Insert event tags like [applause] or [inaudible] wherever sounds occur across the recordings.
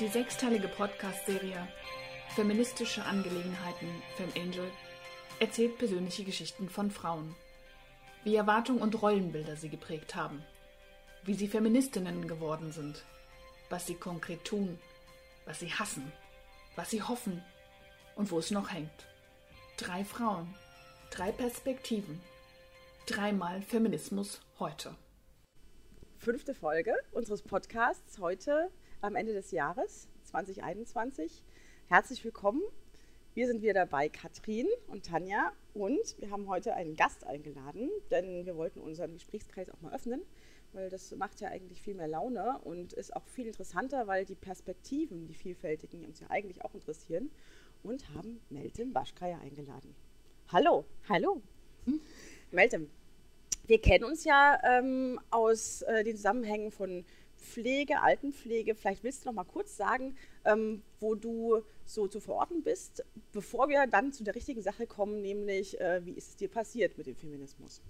Die sechsteilige Podcast-Serie Feministische Angelegenheiten Fem Angel erzählt persönliche Geschichten von Frauen. Wie Erwartungen und Rollenbilder sie geprägt haben. Wie sie Feministinnen geworden sind. Was sie konkret tun. Was sie hassen. Was sie hoffen. Und wo es noch hängt. Drei Frauen. Drei Perspektiven. Dreimal Feminismus heute. Fünfte Folge unseres Podcasts heute am Ende des Jahres 2021. Herzlich willkommen. Wir sind wieder dabei, Katrin und Tanja. Und wir haben heute einen Gast eingeladen, denn wir wollten unseren Gesprächskreis auch mal öffnen, weil das macht ja eigentlich viel mehr Laune und ist auch viel interessanter, weil die Perspektiven, die vielfältigen, uns ja eigentlich auch interessieren. Und haben Meltem Waschkaya eingeladen. Hallo. Hallo. Hm? Meltem, wir kennen uns ja ähm, aus äh, den Zusammenhängen von Pflege, Altenpflege. Vielleicht willst du noch mal kurz sagen, ähm, wo du so zu verorten bist, bevor wir dann zu der richtigen Sache kommen, nämlich äh, wie ist es dir passiert mit dem Feminismus?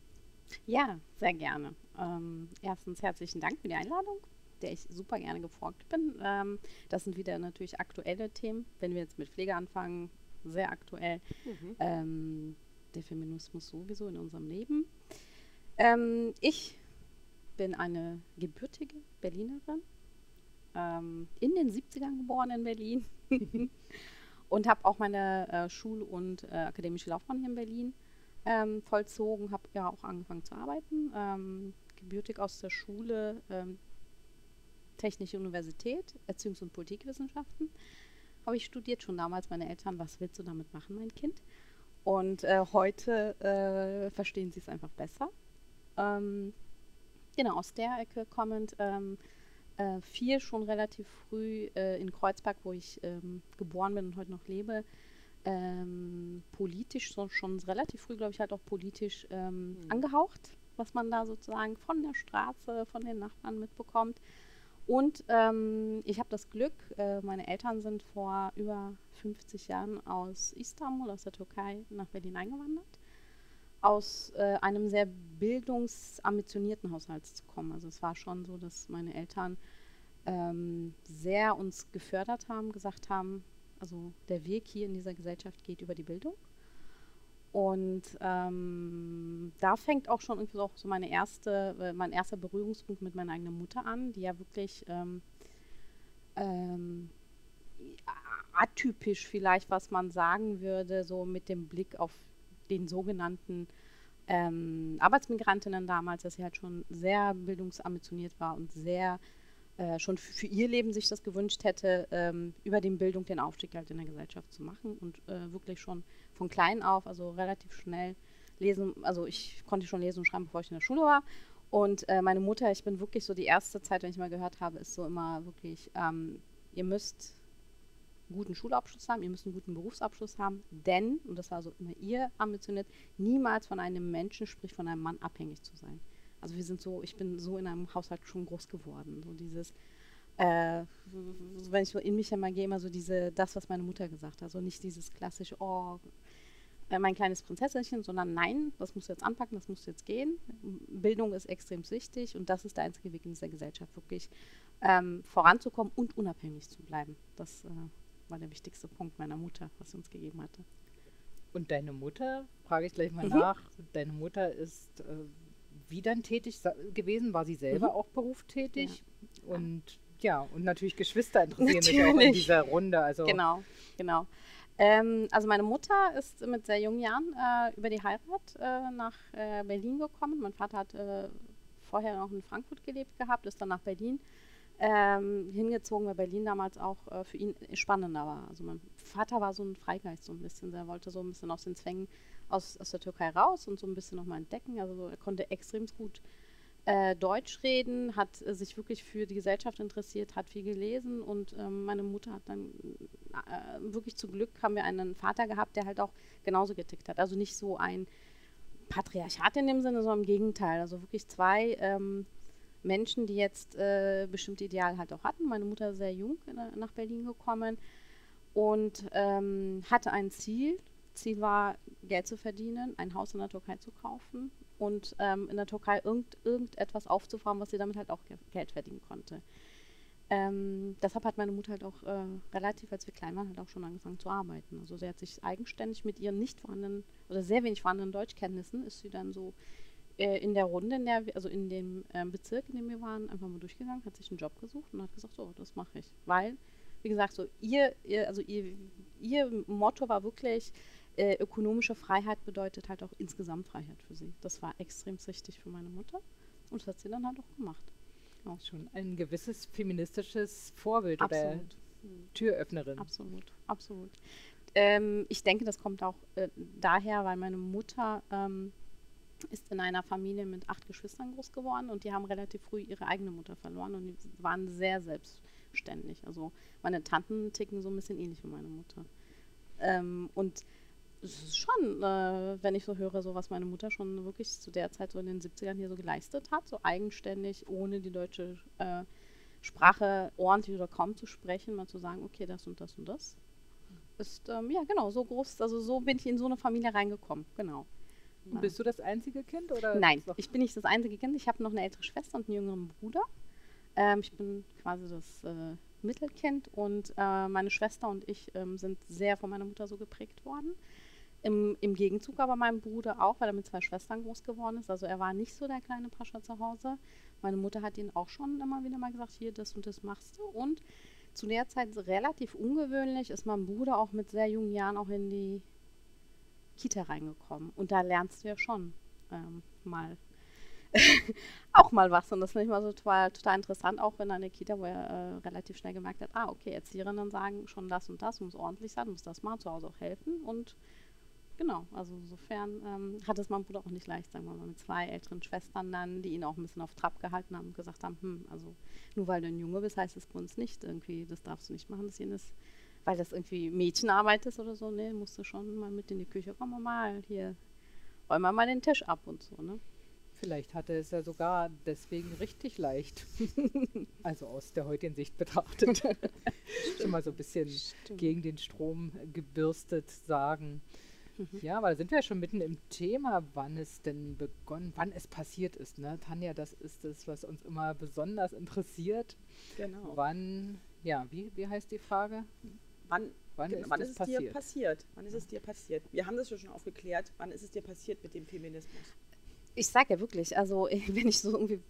Ja, sehr gerne. Ähm, erstens herzlichen Dank für die Einladung, der ich super gerne gefolgt bin. Ähm, das sind wieder natürlich aktuelle Themen. Wenn wir jetzt mit Pflege anfangen, sehr aktuell. Mhm. Ähm, der Feminismus sowieso in unserem Leben. Ähm, ich bin eine gebürtige Berlinerin, ähm, in den 70ern geboren in Berlin [laughs] und habe auch meine äh, Schul- und äh, akademische Laufbahn hier in Berlin ähm, vollzogen, habe ja auch angefangen zu arbeiten, ähm, gebürtig aus der Schule ähm, Technische Universität, Erziehungs- und Politikwissenschaften habe ich studiert, schon damals meine Eltern, was willst du damit machen, mein Kind? Und äh, heute äh, verstehen sie es einfach besser ähm, genau, aus der Ecke kommend. Ähm, äh, viel schon relativ früh äh, in Kreuzberg, wo ich ähm, geboren bin und heute noch lebe, ähm, politisch so, schon relativ früh, glaube ich, halt auch politisch ähm, mhm. angehaucht, was man da sozusagen von der Straße, von den Nachbarn mitbekommt. Und ähm, ich habe das Glück, äh, meine Eltern sind vor über 50 Jahren aus Istanbul, aus der Türkei, nach Berlin eingewandert aus äh, einem sehr bildungsambitionierten Haushalt zu kommen. Also es war schon so, dass meine Eltern ähm, sehr uns gefördert haben, gesagt haben, also der Weg hier in dieser Gesellschaft geht über die Bildung. Und ähm, da fängt auch schon irgendwie auch so meine erste, äh, mein erster Berührungspunkt mit meiner eigenen Mutter an, die ja wirklich ähm, ähm, atypisch vielleicht, was man sagen würde, so mit dem Blick auf den sogenannten ähm, Arbeitsmigrantinnen damals, dass sie halt schon sehr bildungsambitioniert war und sehr äh, schon für ihr Leben sich das gewünscht hätte, ähm, über den Bildung den Aufstieg halt in der Gesellschaft zu machen und äh, wirklich schon von klein auf, also relativ schnell lesen, also ich konnte schon lesen und schreiben, bevor ich in der Schule war. Und äh, meine Mutter, ich bin wirklich so die erste Zeit, wenn ich mal gehört habe, ist so immer wirklich, ähm, ihr müsst guten Schulabschluss haben, ihr müsst einen guten Berufsabschluss haben, denn, und das war so immer ihr ambitioniert, niemals von einem Menschen, sprich von einem Mann, abhängig zu sein. Also wir sind so, ich bin so in einem Haushalt schon groß geworden. So dieses, äh, wenn ich so in mich einmal gehe, immer so diese, das, was meine Mutter gesagt hat. Also nicht dieses klassische, oh, äh, mein kleines Prinzessinchen, sondern nein, das musst du jetzt anpacken, das musst du jetzt gehen. Bildung ist extrem wichtig und das ist der einzige Weg in dieser Gesellschaft, wirklich ähm, voranzukommen und unabhängig zu bleiben. Das äh, war der wichtigste Punkt meiner Mutter, was sie uns gegeben hatte. Und deine Mutter, frage ich gleich mal mhm. nach, deine Mutter ist äh, wie dann tätig gewesen? War sie selber mhm. auch berufstätig? Ja. Und ja, und natürlich Geschwister interessieren natürlich. mich auch in dieser Runde. Also genau, genau. Ähm, also meine Mutter ist mit sehr jungen Jahren äh, über die Heirat äh, nach äh, Berlin gekommen. Mein Vater hat äh, vorher noch in Frankfurt gelebt gehabt, ist dann nach Berlin ähm, hingezogen, weil Berlin damals auch äh, für ihn spannender war. Also mein Vater war so ein Freigeist so ein bisschen, der wollte so ein bisschen aus den Zwängen aus, aus der Türkei raus und so ein bisschen nochmal entdecken. Also er konnte extrem gut äh, Deutsch reden, hat äh, sich wirklich für die Gesellschaft interessiert, hat viel gelesen und ähm, meine Mutter hat dann äh, wirklich zum Glück haben wir einen Vater gehabt, der halt auch genauso getickt hat. Also nicht so ein Patriarchat in dem Sinne, sondern im Gegenteil. Also wirklich zwei ähm, Menschen, die jetzt äh, bestimmte Ideale halt auch hatten. Meine Mutter ist sehr jung nach Berlin gekommen und ähm, hatte ein Ziel. Ziel war, Geld zu verdienen, ein Haus in der Türkei zu kaufen und ähm, in der Türkei irgend, irgendetwas aufzufahren, was sie damit halt auch Geld verdienen konnte. Ähm, deshalb hat meine Mutter halt auch äh, relativ, als wir klein waren, halt auch schon angefangen zu arbeiten. Also sie hat sich eigenständig mit ihren nicht vorhandenen oder sehr wenig vorhandenen Deutschkenntnissen ist sie dann so äh, in der Runde, in der, also in dem äh, Bezirk, in dem wir waren, einfach mal durchgegangen, hat sich einen Job gesucht und hat gesagt, so, das mache ich. Weil, wie gesagt, so ihr, ihr also ihr, ihr Motto war wirklich, äh, ökonomische Freiheit bedeutet halt auch insgesamt Freiheit für sie. Das war extrem wichtig für meine Mutter und das hat sie dann halt auch gemacht. Genau. Schon ein gewisses feministisches Vorbild Absolut. oder Türöffnerin. Absolut, absolut. Ähm, ich denke, das kommt auch äh, daher, weil meine Mutter ähm, ist in einer Familie mit acht Geschwistern groß geworden und die haben relativ früh ihre eigene Mutter verloren und die waren sehr selbstständig. Also meine Tanten ticken so ein bisschen ähnlich wie meine Mutter. Ähm, und es ist schon, äh, wenn ich so höre, so was meine Mutter schon wirklich zu der Zeit so in den 70ern hier so geleistet hat, so eigenständig, ohne die deutsche äh, Sprache ordentlich oder kaum zu sprechen, mal zu sagen, okay, das und das und das. Ist, ähm, ja, genau, so groß, also so bin ich in so eine Familie reingekommen, genau. Und Bist du das einzige Kind? Oder Nein, ich bin nicht das einzige Kind. Ich habe noch eine ältere Schwester und einen jüngeren Bruder. Ähm, ich bin quasi das äh, Mittelkind und äh, meine Schwester und ich ähm, sind sehr von meiner Mutter so geprägt worden. Im, Im Gegenzug aber mein Bruder auch, weil er mit zwei Schwestern groß geworden ist. Also er war nicht so der kleine Pascha zu Hause. Meine Mutter hat ihn auch schon immer wieder mal gesagt, hier, das und das machst du. Und zu der Zeit relativ ungewöhnlich ist mein Bruder auch mit sehr jungen Jahren auch in die Kita reingekommen. Und da lernst du ja schon ähm, mal [laughs] auch mal was. Und das finde ich mal so total, total interessant, auch in einer Kita, wo er äh, relativ schnell gemerkt hat, ah, okay, Erzieherinnen sagen schon das und das, muss ordentlich sein, muss das mal zu Hause auch helfen. Und genau, also insofern ähm, hat es mein Bruder auch nicht leicht, sagen wir mal, mit zwei älteren Schwestern dann, die ihn auch ein bisschen auf Trab gehalten haben und gesagt haben, hm, also nur weil du ein Junge bist, heißt es bei uns nicht irgendwie, das darfst du nicht machen, das jenes weil das irgendwie Mädchenarbeit ist oder so, ne, musst du schon mal mit in die Küche kommen und mal hier, räum mal den Tisch ab und so, ne. Vielleicht hatte es ja sogar deswegen richtig leicht. [laughs] also aus der heutigen Sicht betrachtet. [laughs] Schon mal so ein bisschen gegen den Strom gebürstet sagen. Ja, weil da sind wir ja schon mitten im Thema, wann es denn begonnen, wann es passiert ist. Ne? Tanja, das ist es, was uns immer besonders interessiert. Genau. Wann, ja, wie, wie heißt die Frage? Wann, Wann genau, ist wann ist es dir passiert? passiert? Wann ist es dir passiert? Wir haben das ja schon aufgeklärt. Wann ist es dir passiert mit dem Feminismus? Ich sage ja wirklich, also [laughs] wenn ich so irgendwie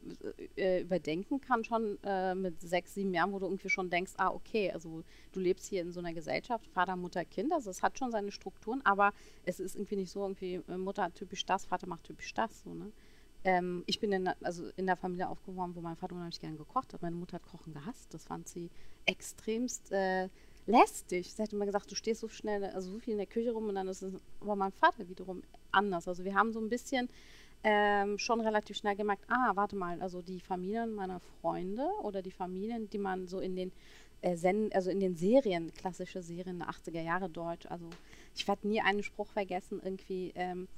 äh, überdenken kann, schon äh, mit sechs, sieben Jahren, wo du irgendwie schon denkst, ah, okay, also du lebst hier in so einer Gesellschaft, Vater, Mutter, Kind, also es hat schon seine Strukturen, aber es ist irgendwie nicht so irgendwie, äh, Mutter hat typisch das, Vater macht typisch das, so, ne? Ähm, ich bin in, der- also in der Familie aufgewachsen, wo mein Vater unheimlich gerne gekocht hat. Meine Mutter hat Kochen gehasst. Das fand sie extremst äh, lästig. Sie hat immer gesagt, du stehst so schnell, also so viel in der Küche rum und dann ist es aber mein Vater wiederum anders. Also wir haben so ein bisschen ähm, schon relativ schnell gemerkt, ah, warte mal, also die Familien meiner Freunde oder die Familien, die man so in den äh, also in den Serien, klassische Serien der 80er Jahre Deutsch, also ich werde nie einen Spruch vergessen, irgendwie, ähm,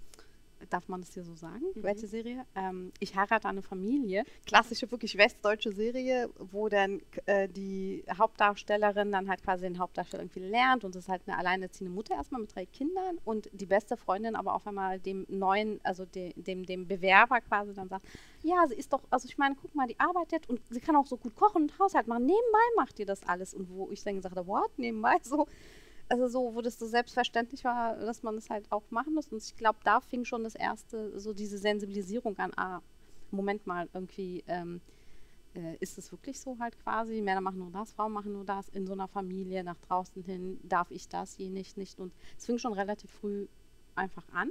darf man das hier so sagen? Welche Serie? Ähm, ich heirate eine Familie. Klassische, wirklich westdeutsche Serie, wo dann äh, die Hauptdarstellerin dann halt quasi den Hauptdarsteller irgendwie lernt und es ist halt eine alleinerziehende Mutter erstmal mit drei Kindern und die beste Freundin aber auf einmal dem neuen, also de, dem, dem Bewerber quasi dann sagt, ja, sie ist doch, also ich meine, guck mal, die arbeitet und sie kann auch so gut kochen und Haushalt machen. Nebenbei macht die das alles. Und wo ich dann gesagt habe, what, nebenbei? So, also so, wo das so selbstverständlich war, dass man das halt auch machen muss. Und ich glaube, da fing schon das erste, so diese Sensibilisierung an, ah, Moment mal, irgendwie ähm, äh, ist es wirklich so halt quasi, Männer machen nur das, Frauen machen nur das, in so einer Familie, nach draußen hin, darf ich das, je nicht, nicht. Und es fing schon relativ früh einfach an.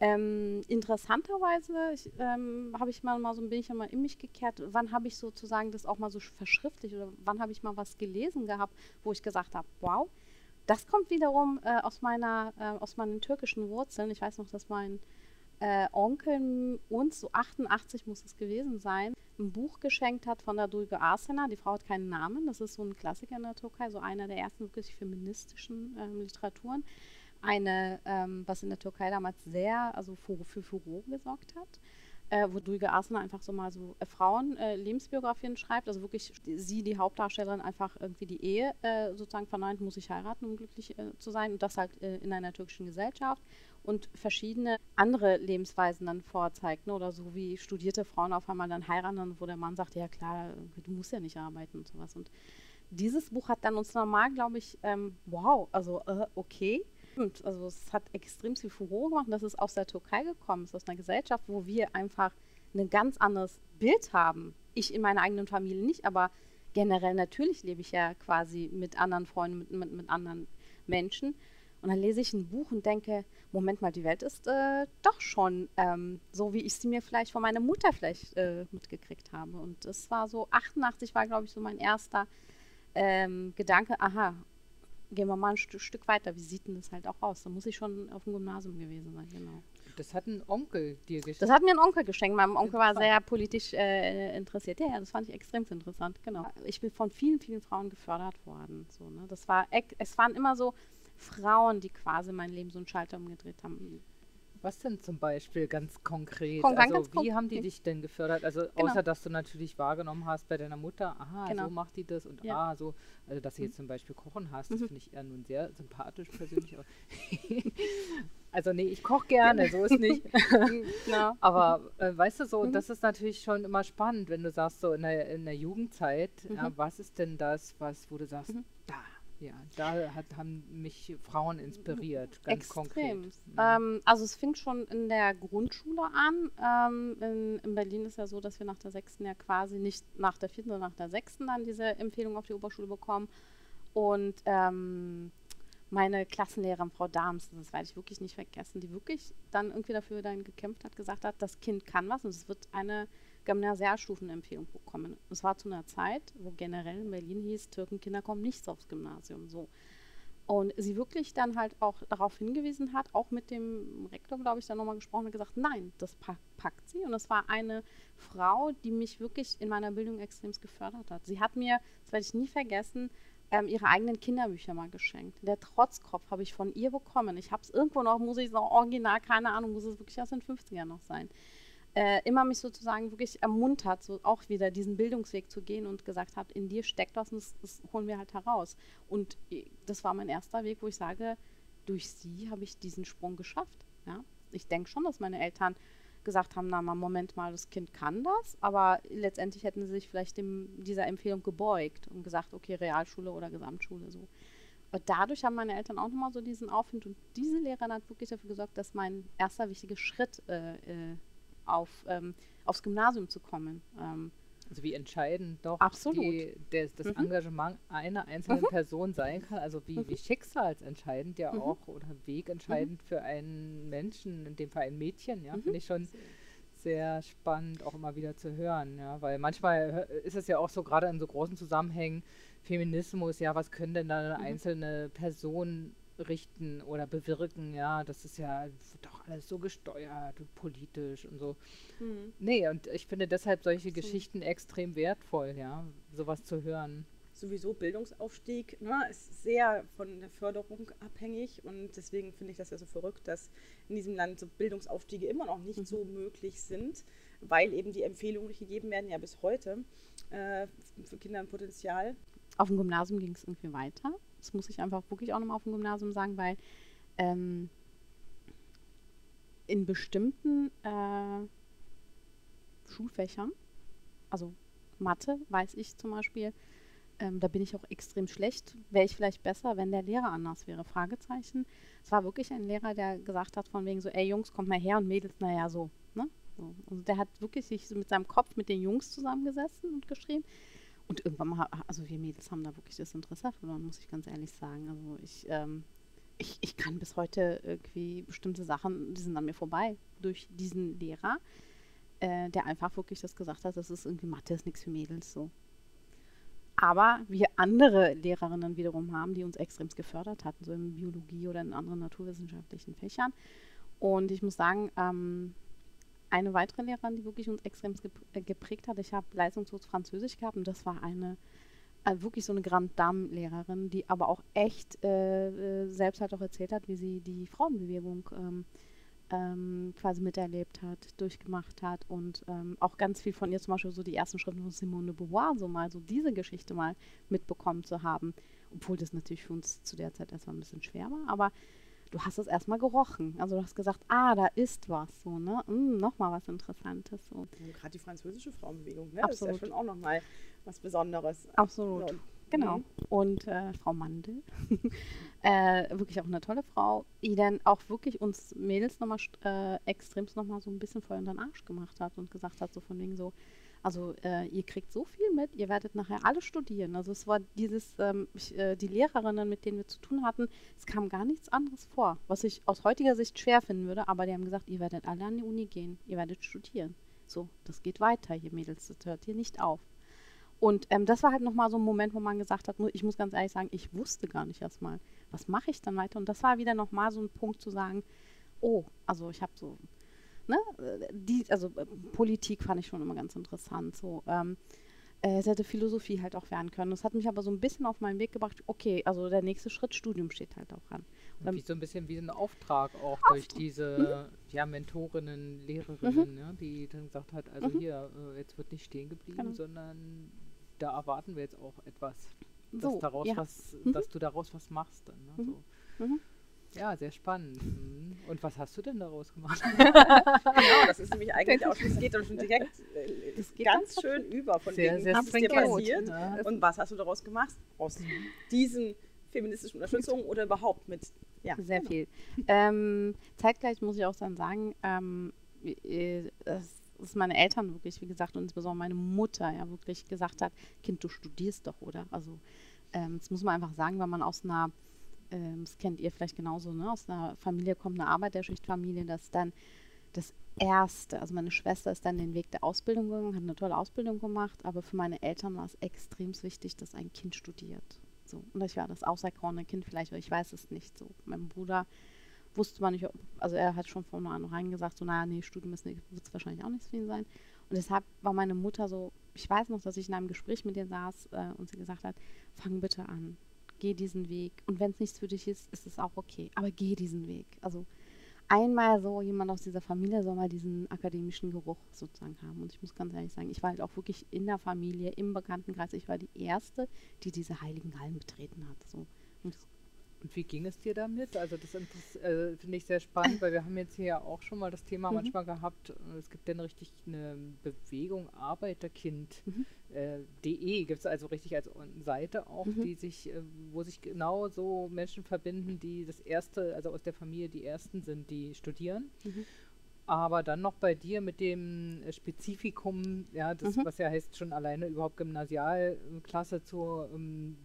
Ähm, interessanterweise ich, ähm, habe ich mal, mal so ich ja mal in mich gekehrt, wann habe ich sozusagen das auch mal so verschriftlich oder wann habe ich mal was gelesen gehabt, wo ich gesagt habe, wow, das kommt wiederum äh, aus meiner, äh, aus meinen türkischen Wurzeln. Ich weiß noch, dass mein äh, Onkel uns, so 88 muss es gewesen sein, ein Buch geschenkt hat von der Duygu Arsena. Die Frau hat keinen Namen. Das ist so ein Klassiker in der Türkei, so einer der ersten wirklich feministischen ähm, Literaturen. Eine, ähm, was in der Türkei damals sehr, also für, für Furore gesorgt hat. Äh, wo Duygu Arsena einfach so mal so äh, Frauen äh, schreibt, also wirklich sie, die Hauptdarstellerin, einfach irgendwie die Ehe äh, sozusagen verneint, muss ich heiraten, um glücklich äh, zu sein und das halt in einer türkischen Gesellschaft und verschiedene andere Lebensweisen dann vorzeigt. Ne? Oder so wie studierte Frauen auf einmal dann heiraten, wo der Mann sagt, ja klar, du musst ja nicht arbeiten und sowas. Und dieses Buch hat dann uns normal, glaube ich, ähm, wow, also okay. Also es hat extrem viel Furore gemacht. Und das ist aus der Türkei gekommen, es ist aus einer Gesellschaft, wo wir einfach ein ganz anderes Bild haben. Ich in meiner eigenen Familie nicht, aber generell natürlich lebe ich ja quasi mit anderen Freunden, mit, mit, mit anderen Menschen. Und dann lese ich ein Buch und denke, Moment mal, die Welt ist äh, doch schon ähm, so, wie ich sie mir vielleicht von meiner Mutter vielleicht äh, mitgekriegt habe. Und das war so, 88 war, glaube ich, so mein erster ähm, Gedanke, aha, gehen wir mal ein St Stück weiter, wie sieht denn das halt auch aus? Da muss ich schon auf dem Gymnasium gewesen sein, genau. Das hat ein Onkel dir geschenkt. Das hat mir ein Onkel geschenkt. Mein Onkel war sehr politisch äh, interessiert. Ja, ja, das fand ich extrem interessant, genau. Ich bin von vielen, vielen Frauen gefördert worden. So, ne? Das war, es waren immer so Frauen, die quasi mein Leben so einen Schalter umgedreht haben. Was denn zum Beispiel ganz konkret? Konkret, also ganz wie konkret. haben die dich denn gefördert? Also Genau. außer dass du natürlich wahrgenommen hast bei deiner Mutter, aha, Genau. so macht die das und Ja. ah, so, also dass sie jetzt zum Beispiel kochen hast, das Mhm. finde ich eher nun sehr sympathisch persönlich. [laughs] also nee, ich koche gerne, so ist nicht. [laughs] genau. [laughs] Aber äh, weißt du so, Mhm. das ist natürlich schon immer spannend, wenn du sagst, so in der, in der Jugendzeit, Mhm. was ist denn das, was, wo du sagst, Mhm. da, ja, da hat, haben mich Frauen inspiriert, ganz Extrem. konkret. Mhm. Ähm, also es fing schon in der Grundschule an. Ähm, in, in Berlin ist ja so, dass wir nach der sechsten ja quasi nicht nach der vierten, sondern nach der sechsten dann diese Empfehlung auf die Oberschule bekommen. Und ähm, meine Klassenlehrerin, Frau Dahms, das werde ich wirklich nicht vergessen, die wirklich dann irgendwie dafür dann gekämpft hat, gesagt hat, das Kind kann was und es wird eine Gymnasialstufenempfehlung bekommen. Es war zu einer Zeit, wo generell in Berlin hieß, Türkenkinder kommen nicht aufs Gymnasium. So. Und sie wirklich dann halt auch darauf hingewiesen hat, auch mit dem Rektor, glaube ich, dann nochmal gesprochen und gesagt, nein, das pack, packt sie. Und es war eine Frau, die mich wirklich in meiner Bildung extrem gefördert hat. Sie hat mir, das werde ich nie vergessen, ähm, ihre eigenen Kinderbücher mal geschenkt. Der Trotzkopf habe ich von ihr bekommen. Ich habe es irgendwo noch, muss ich sagen, original, keine Ahnung, muss es wirklich aus den 50ern noch sein. Äh, immer mich sozusagen wirklich ermuntert, so auch wieder diesen Bildungsweg zu gehen und gesagt hat, in dir steckt was und das, das holen wir halt heraus. Und äh, das war mein erster Weg, wo ich sage, durch sie habe ich diesen Sprung geschafft. Ja? Ich denke schon, dass meine Eltern gesagt haben, na mal, Moment mal, das Kind kann das, aber letztendlich hätten sie sich vielleicht dem, dieser Empfehlung gebeugt und gesagt, okay, Realschule oder Gesamtschule so. Und dadurch haben meine Eltern auch nochmal so diesen Aufwind und diese Lehrerin hat wirklich dafür gesorgt, dass mein erster wichtiger Schritt äh, äh, auf, ähm, aufs Gymnasium zu kommen. Ähm, Also wie entscheidend doch Absolut. Die, der, das Mhm. Engagement einer einzelnen Person sein kann, also wie, wie schicksalsentscheidend ja Mhm. auch oder wegentscheidend für einen Menschen, in dem Fall ein Mädchen, ja, Mhm. finde ich schon sehr spannend auch immer wieder zu hören, ja, weil manchmal ist es ja auch so, gerade in so großen Zusammenhängen, Feminismus, ja, was können denn da eine Mhm. einzelne Person richten oder bewirken, ja, das ist ja doch alles so gesteuert und politisch und so. Nee, und ich finde deshalb solche So. Geschichten extrem wertvoll, ja, sowas zu hören. Sowieso Bildungsaufstieg ne, ist sehr von der Förderung abhängig und deswegen finde ich das ja so verrückt, dass in diesem Land so Bildungsaufstiege immer noch nicht Mhm. so möglich sind, weil eben die Empfehlungen nicht gegeben werden, ja bis heute, äh, für Kinder im Potenzial. auf dem Gymnasium ging es irgendwie weiter. Das muss ich einfach wirklich auch nochmal auf dem Gymnasium sagen, weil ähm, in bestimmten äh, Schulfächern, also Mathe, weiß ich zum Beispiel, ähm, da bin ich auch extrem schlecht. Wäre ich vielleicht besser, wenn der Lehrer anders wäre? Fragezeichen. Es war wirklich ein Lehrer, der gesagt hat von wegen so, ey Jungs, kommt mal her und Mädels, naja, so. Ne? so. Also der hat wirklich sich mit seinem Kopf mit den Jungs zusammengesessen und geschrieben. Und irgendwann mal, also wir Mädels haben da wirklich das Interesse verloren, muss ich ganz ehrlich sagen. Also ich, ähm, ich, ich kann bis heute irgendwie bestimmte Sachen, die sind an mir vorbei durch diesen Lehrer, äh, der einfach wirklich das gesagt hat, das ist irgendwie Mathe, ist nichts für Mädels so. Aber wir andere Lehrerinnen wiederum haben, die uns extrem gefördert hatten, so in Biologie oder in anderen naturwissenschaftlichen Fächern. Und ich muss sagen, ähm, eine weitere Lehrerin, die wirklich uns extrem äh, geprägt hat, ich habe leistungslos Französisch gehabt und das war eine, äh, wirklich so eine Grande Dame-Lehrerin, die aber auch echt äh, äh, selbst halt auch erzählt hat, wie sie die Frauenbewegung ähm, ähm, quasi miterlebt hat, durchgemacht hat und ähm, auch ganz viel von ihr zum Beispiel so die ersten Schritte von Simone de Beauvoir, so mal so diese Geschichte mal mitbekommen zu haben, obwohl das natürlich für uns zu der Zeit erstmal ein bisschen schwer war, aber du hast es erstmal gerochen. Also du hast gesagt, ah, da ist was, so, ne? Mm, nochmal was Interessantes. So. Gerade die französische Frauenbewegung, ne? Das ist ja schon auch nochmal was Besonderes. Absolut. So. Genau. Mhm. Und äh, Frau Mandel, [laughs] äh, wirklich auch eine tolle Frau, die dann auch wirklich uns Mädels nochmal äh, extremst nochmal so ein bisschen Feuer in den Arsch gemacht hat und gesagt hat, so von wegen so, also äh, ihr kriegt so viel mit, ihr werdet nachher alle studieren. Also es war dieses, ähm, ich, äh, die Lehrerinnen, mit denen wir zu tun hatten, es kam gar nichts anderes vor, was ich aus heutiger Sicht schwer finden würde, aber die haben gesagt, ihr werdet alle an die Uni gehen, ihr werdet studieren. So, das geht weiter, ihr Mädels, das hört hier nicht auf. Und ähm, das war halt nochmal so ein Moment, wo man gesagt hat, ich muss ganz ehrlich sagen, ich wusste gar nicht erstmal, was mache ich dann weiter. Und das war wieder nochmal so ein Punkt zu sagen, oh, also ich habe so, ne, die, also äh, Politik fand ich schon immer ganz interessant. So, ähm, äh, es hätte Philosophie halt auch werden können. Das hat mich aber so ein bisschen auf meinen Weg gebracht, okay, also der nächste Schritt Studium steht halt auch an. Wie so ein bisschen wie ein Auftrag auch durch diese ja, Mentorinnen, Lehrerinnen, ja, die dann gesagt hat, also Mhm. hier, äh, jetzt wird nicht stehen geblieben, Genau. sondern da erwarten wir jetzt auch etwas, dass So, daraus ja. was, Mhm. dass du daraus was machst dann. Ne? Mhm. So. Mhm. Ja, sehr spannend. Mhm. Und was hast du denn daraus gemacht? [laughs] Genau, das ist nämlich eigentlich auch schon, es geht dann schon direkt äh, Das geht ganz ganz schön über von Sehr, wegen, sehr was ist dir passiert Ja. und was hast du daraus gemacht aus diesen feministischen Unterstützungen oder überhaupt mit, ja. Sehr genau. viel. Ähm, zeitgleich muss ich auch dann sagen, ähm, äh, dass, dass meine Eltern wirklich, wie gesagt, und insbesondere meine Mutter ja wirklich gesagt hat, Kind, du studierst doch, oder? Also ähm, das muss man einfach sagen, weil man aus einer, ähm, das kennt ihr vielleicht genauso, ne? aus einer Familie kommt, eine Arbeiterschichtfamilie, dass dann das Erste, also meine Schwester ist dann den Weg der Ausbildung gegangen, hat eine tolle Ausbildung gemacht, aber für meine Eltern war es extrem wichtig, dass ein Kind studiert. So. Und ich war das auserkorene Kind vielleicht, aber ich weiß es nicht. So. Mein Bruder wusste man nicht, ob, also er hat schon von vornherein gesagt, so, naja, nee, Studium wird es wahrscheinlich auch nicht für ihn sein. Und deshalb war meine Mutter so, ich weiß noch, dass ich in einem Gespräch mit ihr saß äh, und sie gesagt hat, fang bitte an, geh diesen Weg. Und wenn es nichts für dich ist, ist es auch okay, aber geh diesen Weg. Also einmal so jemand aus dieser Familie soll mal diesen akademischen Geruch sozusagen haben. Und ich muss ganz ehrlich sagen, ich war halt auch wirklich in der Familie, im Bekanntenkreis, ich war die Erste, die diese heiligen Hallen betreten hat. So. Und Und wie ging es dir damit? Also das äh, finde ich sehr spannend, weil wir haben jetzt hier ja auch schon mal das Thema Mhm. manchmal gehabt. äh, Es gibt dann richtig eine Bewegung Arbeiterkind. Mhm. Äh, .de gibt es also richtig als Seite auch, Mhm. die sich, äh, wo sich genau so Menschen verbinden, die das erste, also aus der Familie die ersten sind, die studieren. Aber dann noch bei dir mit dem äh, Spezifikum, ja, das, Mhm. was ja heißt, schon alleine überhaupt Gymnasialklasse zu, ähm,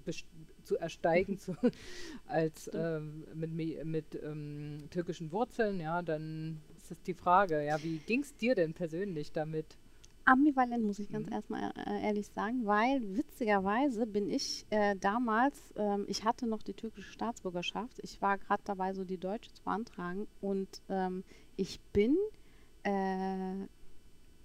zu ersteigen [laughs] zu, als ähm, mit, mi- mit ähm, türkischen Wurzeln, ja, dann ist das die Frage, ja, wie ging es dir denn persönlich damit? Ambivalent, muss ich ganz Mhm. erstmal äh, ehrlich sagen, weil witzigerweise bin ich äh, damals, ähm, ich hatte noch die türkische Staatsbürgerschaft, ich war gerade dabei, so die deutsche zu beantragen und ähm, ich bin äh,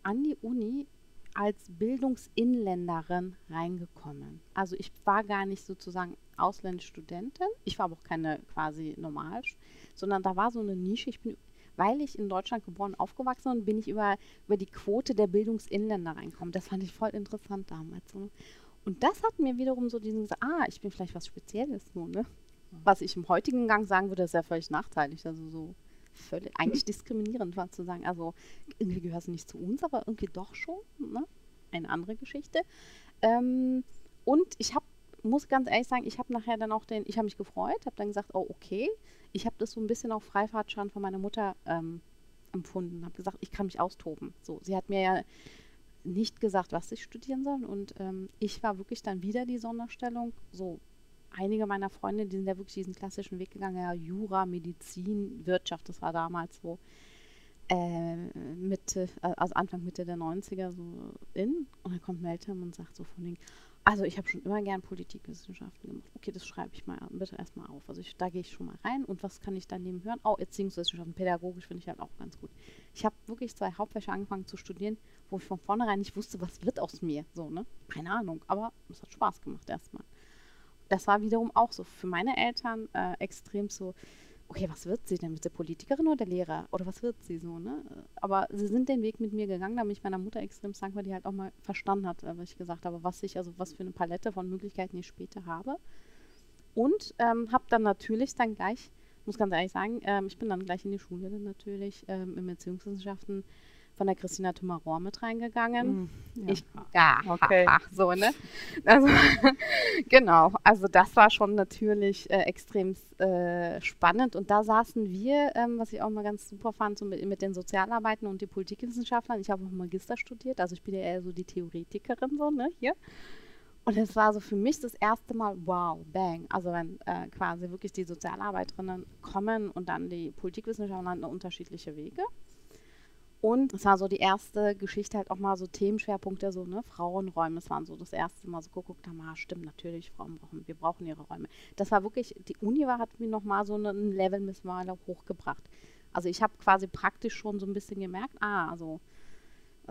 an die Uni als Bildungsinländerin reingekommen. Also ich war gar nicht sozusagen ausländische Studentin, ich war aber auch keine quasi normal, sondern da war so eine Nische, ich bin weil ich in Deutschland geboren und aufgewachsen bin, bin ich über, über die Quote der Bildungsinländer reinkommen. Das fand ich voll interessant damals. So. Und das hat mir wiederum so diesen gesagt, ah, ich bin vielleicht was Spezielles so, ne? Was ich im heutigen Gang sagen würde, ist ja völlig nachteilig. Also so völlig, eigentlich diskriminierend war zu sagen, also irgendwie gehört es nicht zu uns, aber irgendwie doch schon, ne? Eine andere Geschichte. Ähm, und ich habe, muss ganz ehrlich sagen, ich habe nachher dann auch den, ich habe mich gefreut, habe dann gesagt, oh, okay, ich habe das so ein bisschen auf Freifahrtschein von meiner Mutter ähm, empfunden. Habe gesagt, ich kann mich austoben. So, sie hat mir ja nicht gesagt, was ich studieren soll. Und ähm, ich war wirklich dann wieder die Sonderstellung. So, einige meiner Freunde, die sind ja wirklich diesen klassischen Weg gegangen, ja, Jura, Medizin, Wirtschaft, das war damals so äh, Mitte, äh, also Anfang Mitte der 90er so in. Und dann kommt Meltem und sagt so von den, also ich habe schon immer gern Politikwissenschaften gemacht. Okay, das schreibe ich mal bitte erstmal auf. Also ich, da gehe ich schon mal rein. Und was kann ich daneben hören? Oh, Erziehungswissenschaften, pädagogisch finde ich halt auch ganz gut. Ich habe wirklich zwei Hauptfächer angefangen zu studieren, wo ich von vornherein nicht wusste, was wird aus mir. So, ne? Keine Ahnung. Aber es hat Spaß gemacht erstmal. Das war wiederum auch so für meine Eltern äh, extrem so, okay, was wird sie denn? Wird sie Politikerin oder Lehrer? Oder was wird sie so, ne? Aber sie sind den Weg mit mir gegangen, da bin ich meiner Mutter extrem dankbar, die halt auch mal verstanden hat, äh, was ich gesagt habe, was ich, also was für eine Palette von Möglichkeiten ich später habe. Und ähm, habe dann natürlich dann gleich muss ganz ehrlich sagen, ähm, ich bin dann gleich in die Schule dann natürlich ähm, in Erziehungswissenschaften von der Christina Thumarohr mit reingegangen. Mhm. Ich, ja, Okay. ha, so, ne? Also, [laughs] genau, also das war schon natürlich äh, extrem äh, spannend und da saßen wir, ähm, was ich auch mal ganz super fand, so mit, mit den Sozialarbeiten und die Politikwissenschaftlern. Ich habe auch Magister studiert, also ich bin ja eher so die Theoretikerin, so, ne, hier. Und es war so für mich das erste Mal, wow, bang. Also wenn äh, quasi wirklich die Sozialarbeiterinnen kommen und dann die Politikwissenschaftler unterschiedliche Wege. Und es war so die erste Geschichte, halt auch mal so Themenschwerpunkte, so, ne, Frauenräume. Es waren so das erste Mal so geguckt haben, ah, stimmt, natürlich, Frauen brauchen, wir brauchen ihre Räume. Das war wirklich, die Uni war, hat mir nochmal so ein Level mittlerweile hochgebracht. Also ich habe quasi praktisch schon so ein bisschen gemerkt, ah, also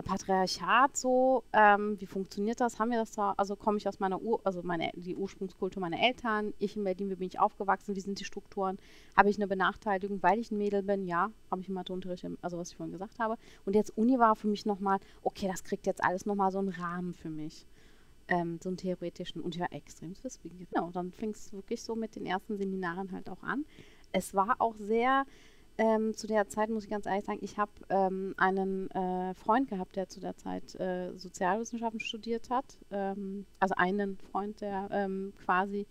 Patriarchat so, ähm, wie funktioniert das? Haben wir das da? Also komme ich aus meiner Ur, also meine, die Ursprungskultur meiner Eltern, ich in Berlin, wie bin ich aufgewachsen, wie sind die Strukturen? Habe ich eine Benachteiligung, weil ich ein Mädel bin? Ja, habe ich im Matheunterricht, also was ich vorhin gesagt habe. Und jetzt Uni war für mich nochmal, okay, das kriegt jetzt alles nochmal so einen Rahmen für mich. Ähm, so einen theoretischen. Und ich war extrem wissbegierig. Genau, dann fing es wirklich so mit den ersten Seminaren halt auch an. Es war auch sehr ähm, zu der Zeit muss ich ganz ehrlich sagen, ich habe ähm, einen äh, Freund gehabt, der zu der Zeit äh, Sozialwissenschaften studiert hat. Ähm, also einen Freund, der ähm, quasi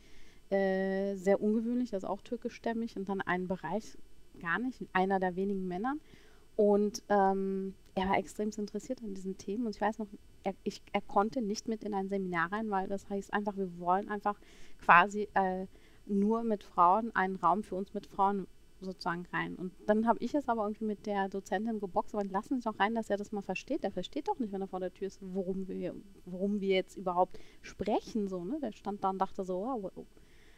äh, sehr ungewöhnlich, also auch türkischstämmig und dann einen Bereich gar nicht, einer der wenigen Männern. Und ähm, er war extrem interessiert an diesen Themen und ich weiß noch, er, ich, er konnte nicht mit in ein Seminar rein, weil das heißt einfach, wir wollen einfach quasi äh, nur mit Frauen einen Raum für uns mit Frauen sozusagen rein. Und dann habe ich es aber irgendwie mit der Dozentin geboxt, aber lassen Sie doch rein, dass er das mal versteht. Er versteht doch nicht, wenn er vor der Tür ist, worum wir, worum wir jetzt überhaupt sprechen. So, ne? Der stand da und dachte so, wow, wow.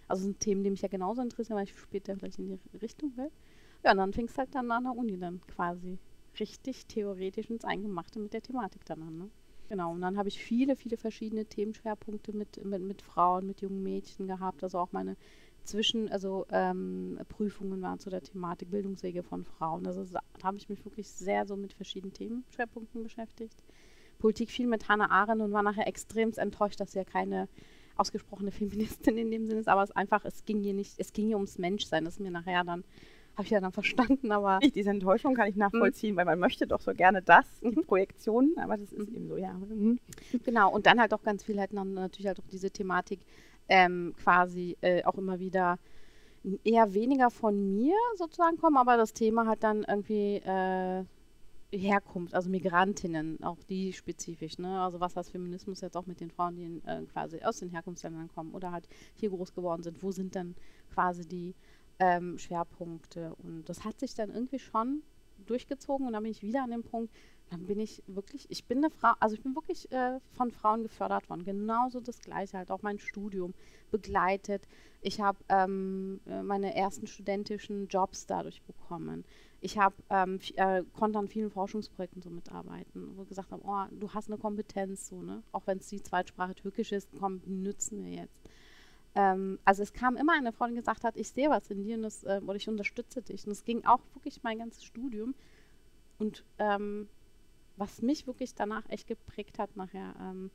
Also sind Themen, die mich ja genauso interessieren, weil ich später vielleicht in die Richtung will. Ja, und dann fing es halt dann an der Uni dann quasi richtig theoretisch ins Eingemachte mit der Thematik dann an. Ne? Genau, und dann habe ich viele, viele verschiedene Themenschwerpunkte mit, mit, mit Frauen, mit jungen Mädchen gehabt. Also auch meine zwischen, also ähm, Prüfungen waren zu der Thematik Bildungswege von Frauen. Also da habe ich mich wirklich sehr so mit verschiedenen Themenschwerpunkten beschäftigt. Politik viel mit Hannah Arendt und war nachher extrem enttäuscht, dass sie ja keine ausgesprochene Feministin in dem Sinne ist, aber es einfach, es ging hier nicht, es ging hier ums Menschsein, das ist mir nachher dann, habe ich ja dann verstanden, aber Ich, diese Enttäuschung kann ich nachvollziehen, weil man möchte doch so gerne das, die Projektionen, aber das ist eben so, ja. Mhm. Genau, und dann halt auch ganz viel halt dann natürlich halt auch diese Thematik ähm, quasi äh, auch immer wieder eher weniger von mir sozusagen kommen, aber das Thema hat dann irgendwie äh, Herkunft, also Migrantinnen, auch die spezifisch, ne? Also was heißt Feminismus jetzt auch mit den Frauen, die in, äh, quasi aus den Herkunftsländern kommen oder halt hier groß geworden sind, wo sind dann quasi die ähm, Schwerpunkte? Und das hat sich dann irgendwie schon durchgezogen und dann bin ich wieder an dem Punkt, dann bin ich wirklich, ich bin eine Frau, also ich bin wirklich äh, von Frauen gefördert worden. Genauso das Gleiche, halt auch mein Studium begleitet. Ich habe ähm, äh, meine ersten studentischen Jobs dadurch bekommen. Ich habe ähm, äh, konnte an vielen Forschungsprojekten so mitarbeiten, wo gesagt habe, oh, du hast eine Kompetenz, so, ne? Auch wenn es die Zweitsprache Türkisch ist, komm, nützen wir jetzt. Ähm, also es kam immer eine Frau, die gesagt hat, ich sehe was in dir und das, äh, oder ich unterstütze dich. Und es ging auch wirklich mein ganzes Studium. Und ähm, was mich wirklich danach echt geprägt hat nachher, ähm,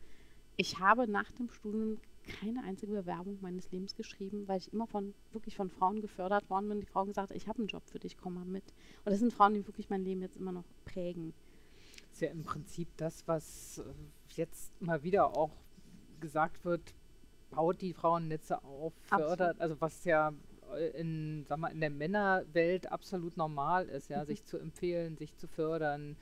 ich habe nach dem Studium keine einzige Bewerbung meines Lebens geschrieben, weil ich immer von wirklich von Frauen gefördert worden bin. Die Frauen gesagt ich habe einen Job für dich, komm mal mit. Und das sind Frauen, die wirklich mein Leben jetzt immer noch prägen. ist ja im Prinzip das, was äh, jetzt mal wieder auch gesagt wird, baut die Frauennetze auf, fördert, also was ja äh, in, sag mal, in der Männerwelt absolut normal ist, ja, Mhm. sich zu empfehlen, sich zu fördern,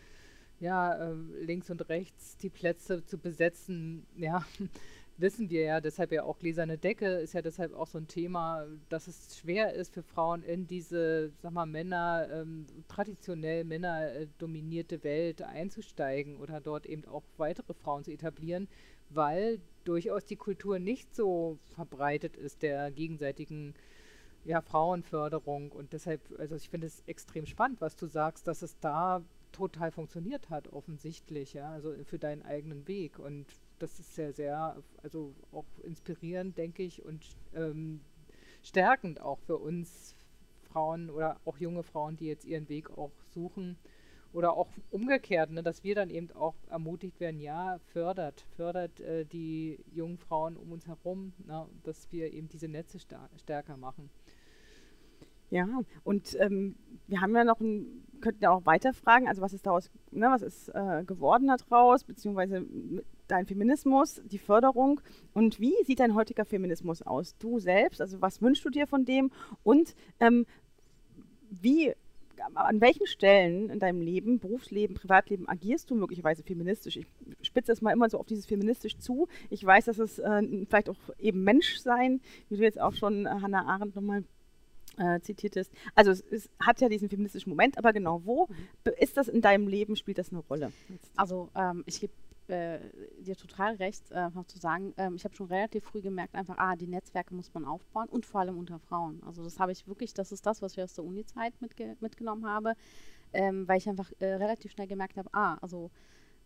ja, äh, links und rechts die Plätze zu besetzen, ja, [laughs] wissen wir ja, deshalb ja auch gläserne Decke ist ja deshalb auch so ein Thema, dass es schwer ist für Frauen in diese, sag mal, Männer, ähm, traditionell männerdominierte Welt einzusteigen oder dort eben auch weitere Frauen zu etablieren, weil durchaus die Kultur nicht so verbreitet ist der gegenseitigen ja, Frauenförderung. Und deshalb, also ich finde es extrem spannend, was du sagst, dass es da total funktioniert hat, offensichtlich, ja, also für deinen eigenen Weg und das ist sehr, sehr, also auch inspirierend, denke ich, und ähm, stärkend auch für uns Frauen oder auch junge Frauen, die jetzt ihren Weg auch suchen oder auch umgekehrt, ne, dass wir dann eben auch ermutigt werden, ja, fördert, fördert äh, die jungen Frauen um uns herum, na, dass wir eben diese Netze stärker machen. Ja, und ähm, wir haben ja noch ein, könnten ja auch weiter fragen, also was ist daraus, ne, was ist äh, geworden daraus, beziehungsweise dein Feminismus, die Förderung und wie sieht dein heutiger Feminismus aus? Du selbst, also was wünschst du dir von dem und ähm, wie an welchen Stellen in deinem Leben, Berufsleben, Privatleben agierst du möglicherweise feministisch? Ich spitze es mal immer so auf dieses feministisch zu. Ich weiß, dass es äh, vielleicht auch eben Menschsein, wie du jetzt auch schon äh, Hannah Arendt nochmal äh, zitiert ist. Also es, es, hat ja diesen feministischen Moment, aber genau wo ist das in deinem Leben, spielt das eine Rolle? Also ähm, ich gebe äh, dir total recht, äh, einfach zu sagen, ähm, ich habe schon relativ früh gemerkt, einfach, ah, die Netzwerke muss man aufbauen und vor allem unter Frauen. Also das habe ich wirklich, das ist das, was ich aus der Uni-Zeit mitge mitgenommen habe, ähm, weil ich einfach äh, relativ schnell gemerkt habe, ah, also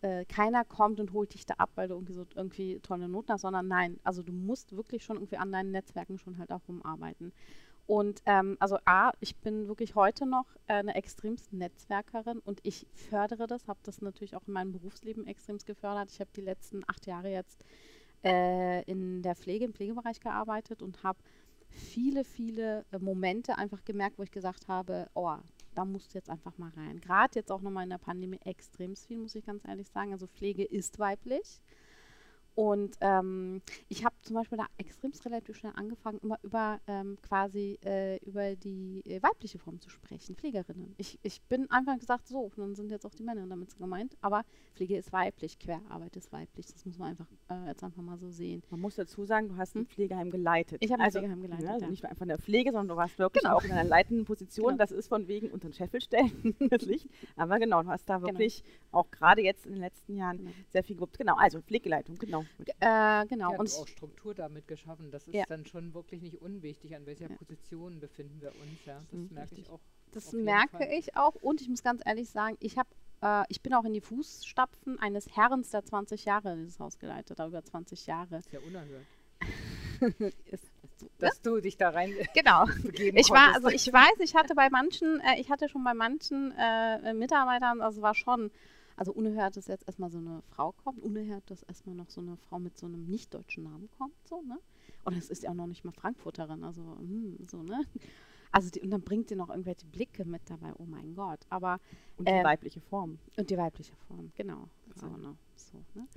äh, keiner kommt und holt dich da ab, weil du irgendwie so irgendwie tolle Noten hast, sondern nein, also du musst wirklich schon irgendwie an deinen Netzwerken schon halt auch rumarbeiten. Und ähm, also A, ich bin wirklich heute noch äh, eine extremst Netzwerkerin und ich fördere das, habe das natürlich auch in meinem Berufsleben extremst gefördert. Ich habe die letzten acht Jahre jetzt äh, in der Pflege, im Pflegebereich gearbeitet und habe viele, viele äh, Momente einfach gemerkt, wo ich gesagt habe, oh, da musst du jetzt einfach mal rein. Gerade jetzt auch nochmal in der Pandemie extremst viel, muss ich ganz ehrlich sagen. Also Pflege ist weiblich. Und ähm, ich habe zum Beispiel da extrem relativ schnell angefangen, immer über ähm, quasi äh, über die äh, weibliche Form zu sprechen, Pflegerinnen. Ich, ich bin einfach gesagt, so, dann sind jetzt auch die Männer damit gemeint, aber Pflege ist weiblich, Querarbeit ist weiblich. Das muss man einfach äh, jetzt einfach mal so sehen. Man muss dazu sagen, du hast ein hm? Pflegeheim geleitet. Ich habe ein also, Pflegeheim geleitet. Ja, also ja. Nicht nur einfach in der Pflege, sondern du warst wirklich genau. auch in einer leitenden Position. Genau. Das ist von wegen unter den Scheffel stellen, [laughs] das Licht. Aber genau, du hast da genau. wirklich genau. auch gerade jetzt in den letzten Jahren genau. sehr viel gewuppt. Genau, also Pflegeleitung, genau. Äh, genau. Ja, und auch Struktur damit geschaffen. Das ist ja. dann schon wirklich nicht unwichtig, an welcher ja. Position befinden wir uns. Ja, das mhm, merke ich auch. Das merke Fall. ich auch. Und ich muss ganz ehrlich sagen, ich habe äh, ich bin auch in die Fußstapfen eines Herrens, der 20 Jahre dieses Haus geleitet hat, über 20 Jahre. Das ist ja unerhört. [laughs] ist, dass du dich da rein [laughs] genau [laughs] ich war also ich weiß ich hatte bei manchen äh, ich hatte schon bei manchen äh, Mitarbeitern also war schon also unerhört, dass jetzt erstmal so eine Frau kommt, unerhört, dass erstmal noch so eine Frau mit so einem nicht-deutschen Namen kommt, so, ne? Und es ist ja auch noch nicht mal Frankfurterin, also hm, so, ne? [laughs] Also die, und dann bringt sie noch irgendwelche Blicke mit dabei, oh mein Gott. Aber und die äh, weibliche Form. Und die weibliche Form, genau. So, ne? so, ne?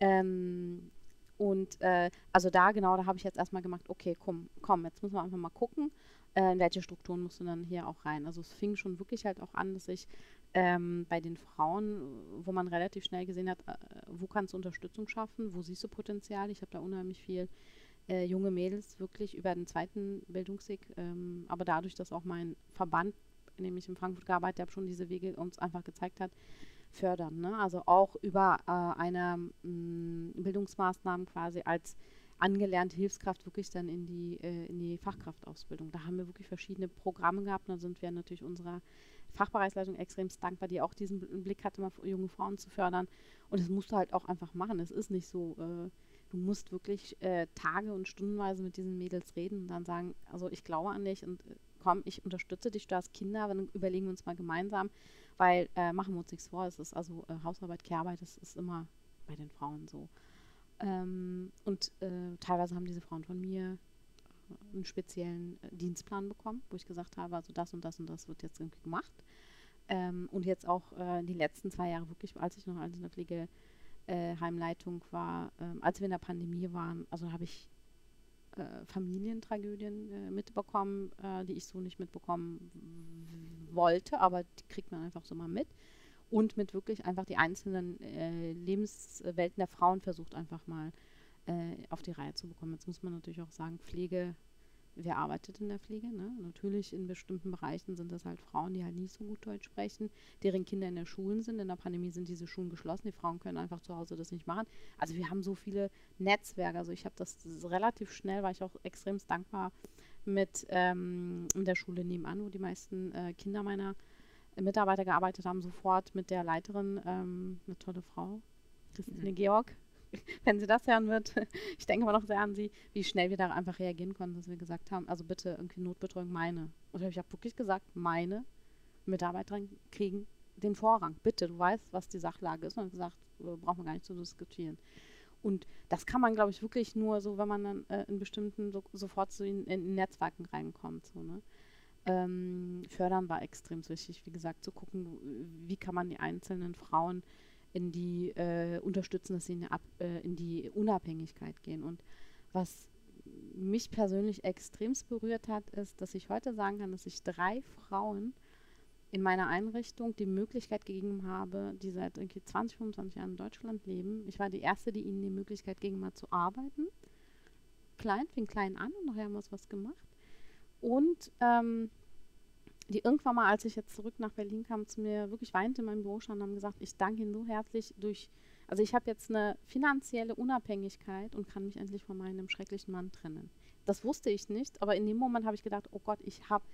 Ähm, und äh, also da, genau, da habe ich jetzt erstmal gemacht, okay, komm, komm, jetzt müssen wir einfach mal gucken, äh, in welche Strukturen musst du dann hier auch rein. Also es fing schon wirklich halt auch an, dass ich ähm, bei den Frauen, wo man relativ schnell gesehen hat, äh, wo kannst du Unterstützung schaffen, wo siehst du Potenzial. Ich habe da unheimlich viel äh, junge Mädels wirklich über den zweiten Bildungsweg, ähm, aber dadurch, dass auch mein Verband, in dem ich in Frankfurt gearbeitet habe, schon diese Wege uns einfach gezeigt hat, fördern. Ne? Also auch über äh, eine mh, mm, Bildungsmaßnahmen quasi als angelernte Hilfskraft wirklich dann in die, äh, in die Fachkraftausbildung. Da haben wir wirklich verschiedene Programme gehabt. Da sind wir natürlich unserer Fachbereichsleitung extrem dankbar, die auch diesen Blick hatte, mal junge Frauen zu fördern. Und das musst du halt auch einfach machen. Es ist nicht so, äh, du musst wirklich äh, Tage und Stundenweise mit diesen Mädels reden und dann sagen, also ich glaube an dich und äh, komm, ich unterstütze dich, du hast Kinder, dann überlegen wir uns mal gemeinsam, weil äh, machen wir uns nichts vor, es ist also äh, Hausarbeit, Kehrarbeit, das ist immer bei den Frauen so. Ähm, und äh, teilweise haben diese Frauen von mir einen speziellen äh, Dienstplan bekommen, wo ich gesagt habe, also das und das und das wird jetzt irgendwie gemacht. Ähm, und jetzt auch äh, die letzten zwei Jahre wirklich, als ich noch als in der Pflegeheimleitung äh, war, ähm, als wir in der Pandemie waren, also habe ich äh, Familientragödien äh, mitbekommen, die ich so nicht mitbekommen wollte, aber die kriegt man einfach so mal mit. Und mit wirklich einfach die einzelnen Lebenswelten der Frauen versucht einfach mal äh, auf die Reihe zu bekommen. Jetzt muss man natürlich auch sagen, Pflege, wer arbeitet in der Pflege? Ne? Natürlich in bestimmten Bereichen sind das halt Frauen, die halt nicht so gut Deutsch sprechen, deren Kinder in der Schulen sind. In der Pandemie sind diese Schulen geschlossen. Die Frauen können einfach zu Hause das nicht machen. Also wir haben so viele Netzwerke. Also ich habe das, das relativ schnell, war ich auch extrem dankbar mit ähm, der Schule nebenan, wo die meisten äh, Kinder meiner Mitarbeiter gearbeitet haben, sofort mit der Leiterin, ähm, eine tolle Frau, Christine mhm. Georg, [laughs] wenn sie das hören wird, [laughs] ich denke aber noch sehr an sie, wie schnell wir da einfach reagieren konnten, dass wir gesagt haben, also bitte irgendwie Notbetreuung meine. Und ich habe wirklich gesagt, meine Mitarbeiter kriegen den Vorrang. Bitte, du weißt, was die Sachlage ist. Und gesagt, äh, brauchen wir gar nicht zu diskutieren. Und das kann man, glaube ich, wirklich nur so, wenn man dann äh, in bestimmten so, sofort so in, in, Netzwerken reinkommt. So, ne? Ähm, fördern war extrem wichtig. Wie gesagt, zu gucken, wie kann man die einzelnen Frauen in die äh, unterstützen, dass sie in die, Ab äh, in die Unabhängigkeit gehen. Und was mich persönlich extremst berührt hat, ist, dass ich heute sagen kann, dass ich drei Frauen in meiner Einrichtung die Möglichkeit gegeben habe, die seit irgendwie 20, 25 Jahren in Deutschland leben. Ich war die Erste, die ihnen die Möglichkeit gegeben hat, zu arbeiten. Klein, fing klein an und nachher haben wir was gemacht. Und ähm, die irgendwann mal, als ich jetzt zurück nach Berlin kam, zu mir wirklich weinte in meinem Büro stand und haben gesagt, ich danke Ihnen so herzlich durch, also ich habe jetzt eine finanzielle Unabhängigkeit und kann mich endlich von meinem schrecklichen Mann trennen. Das wusste ich nicht, aber in dem Moment habe ich gedacht, oh Gott, ich habe,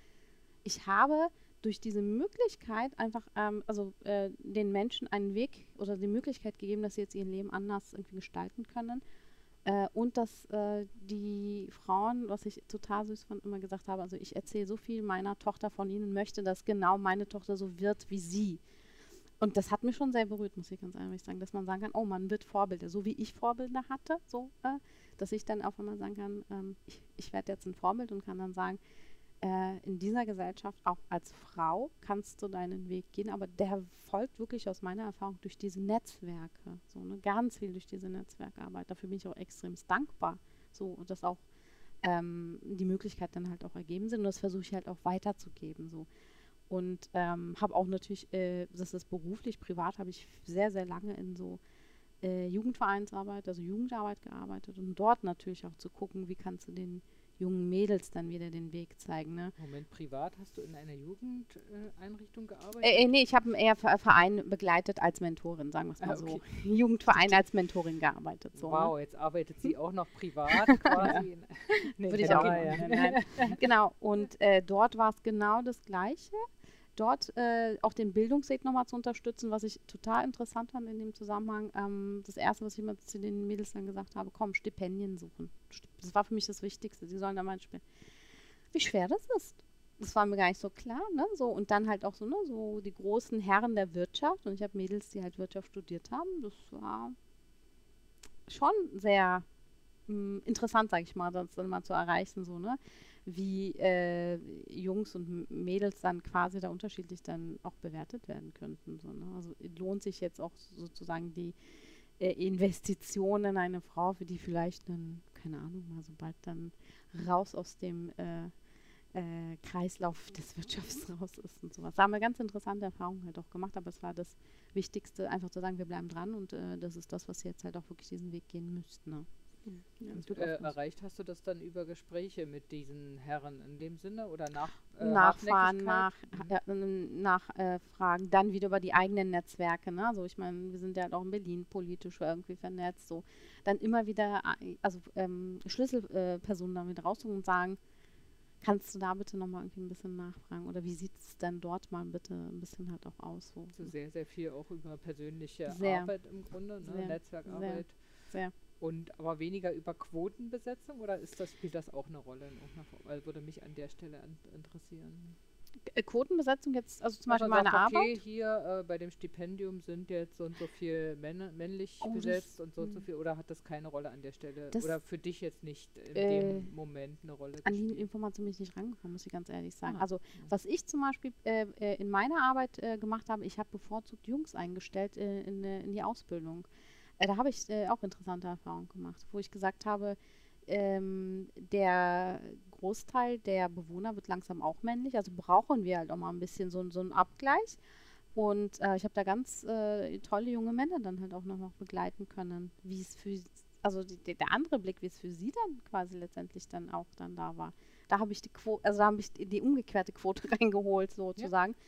ich habe durch diese Möglichkeit einfach, ähm, also äh, den Menschen einen Weg oder die Möglichkeit gegeben, dass sie jetzt ihr Leben anders irgendwie gestalten können. Äh, und dass äh, die Frauen, was ich total süß fand, immer gesagt habe, also ich erzähle so viel meiner Tochter von ihnen möchte, dass genau meine Tochter so wird wie sie. Und das hat mich schon sehr berührt, muss ich ganz ehrlich sagen, dass man sagen kann, oh, man wird Vorbilder, so wie ich Vorbilder hatte, so, äh, dass ich dann auch einmal sagen kann, ähm, ich, ich werde jetzt ein Vorbild und kann dann sagen, äh, in dieser Gesellschaft, auch als Frau, kannst du deinen Weg gehen, aber der folgt wirklich aus meiner Erfahrung durch diese Netzwerke, so ne, ganz viel durch diese Netzwerkarbeit. Dafür bin ich auch extrem dankbar, so dass auch ähm, die Möglichkeit dann halt auch ergeben sind und das versuche ich halt auch weiterzugeben, so. Und ähm, habe auch natürlich, äh, das ist beruflich, privat habe ich sehr, sehr lange in so äh, Jugendvereinsarbeit, also Jugendarbeit gearbeitet und dort natürlich auch zu gucken, wie kannst du den jungen Mädels dann wieder den Weg zeigen. Ne? Moment, privat hast du in einer Jugendeinrichtung gearbeitet? Äh, äh, nee, ich habe eher Verein begleitet als Mentorin, sagen wir es mal ah, okay. so. [laughs] Jugendverein als Mentorin gearbeitet. So, wow, ne? jetzt arbeitet sie auch noch privat [laughs] quasi. [laughs] nee, Würde ich auch ja. nein. Genau, und äh, dort war es genau das Gleiche dort äh, auch den Bildungsweg nochmal zu unterstützen, was ich total interessant fand in dem Zusammenhang. Ähm, das Erste, was ich immer zu den Mädels dann gesagt habe, komm, Stipendien suchen. Das war für mich das Wichtigste. Sie sollen da mal spielen. Wie schwer das ist. Das war mir gar nicht so klar, ne? So, und dann halt auch so, ne, so die großen Herren der Wirtschaft. Und ich habe Mädels, die halt Wirtschaft studiert haben. Das war schon sehr mh, hm, interessant, sage ich mal, das dann mal zu erreichen, so, ne? Wie äh, Jungs und Mädels dann quasi da unterschiedlich dann auch bewertet werden könnten. So, ne? Also lohnt sich jetzt auch sozusagen die äh, Investition in eine Frau, für die vielleicht dann, keine Ahnung, mal so bald dann raus aus dem äh, äh, Kreislauf des [laughs] Wirtschafts raus ist und sowas. Da haben wir ganz interessante Erfahrungen halt auch gemacht, aber es war das Wichtigste, einfach zu sagen, wir bleiben dran und äh, das ist das, was jetzt halt auch wirklich diesen Weg gehen müssten. Ne? Ja, und, äh, erreicht hast du das dann über Gespräche mit diesen Herren in dem Sinne oder nach äh, Nachfahren, nach, mhm. nachfragen, äh, dann wieder über die eigenen Netzwerke. Ne? Also ich meine, wir sind ja auch in Berlin politisch irgendwie vernetzt. So. Dann immer wieder, äh, also ähm, Schlüsselpersonen dann wieder raussuchen und sagen, Kannst du da bitte nochmal irgendwie ein bisschen nachfragen? Oder wie sieht es denn dort mal bitte ein bisschen halt auch aus? So? Also sehr, sehr viel auch über persönliche sehr, Arbeit im Grunde, ne? sehr, Netzwerkarbeit. Sehr. Und aber weniger über Quotenbesetzung oder ist das, spielt das auch eine Rolle in irgendeiner Form? Weil würde mich an der Stelle an, interessieren. Äh, Quotenbesetzung jetzt, also zum also Beispiel meine sagt, okay, Arbeit. hier äh, bei dem Stipendium sind jetzt so und so viel Männer, männlich oh, besetzt und so und so hm. viel, oder hat das keine Rolle an der Stelle? Oder für dich jetzt nicht in äh, dem Moment eine Rolle? An die Information bin ich nicht rangekommen, muss ich ganz ehrlich sagen. Ah, also was ich zum Beispiel äh, äh in meiner Arbeit äh, gemacht habe, ich habe bevorzugt Jungs eingestellt in, in die Ausbildung. Äh, da habe ich äh, auch interessante Erfahrungen gemacht, wo ich gesagt habe, ähm, der Großteil der Bewohner wird langsam auch männlich, also brauchen wir halt auch mal ein bisschen so, so einen Abgleich. Und äh, ich habe da ganz äh, tolle junge Männer dann halt auch noch, noch begleiten können, wie es für, also die, der andere Blick, wie es für sie dann quasi letztendlich dann auch dann da war. Da habe ich die Quote, also da habe ich die, die umgekehrte Quote [laughs] reingeholt sozusagen. Ja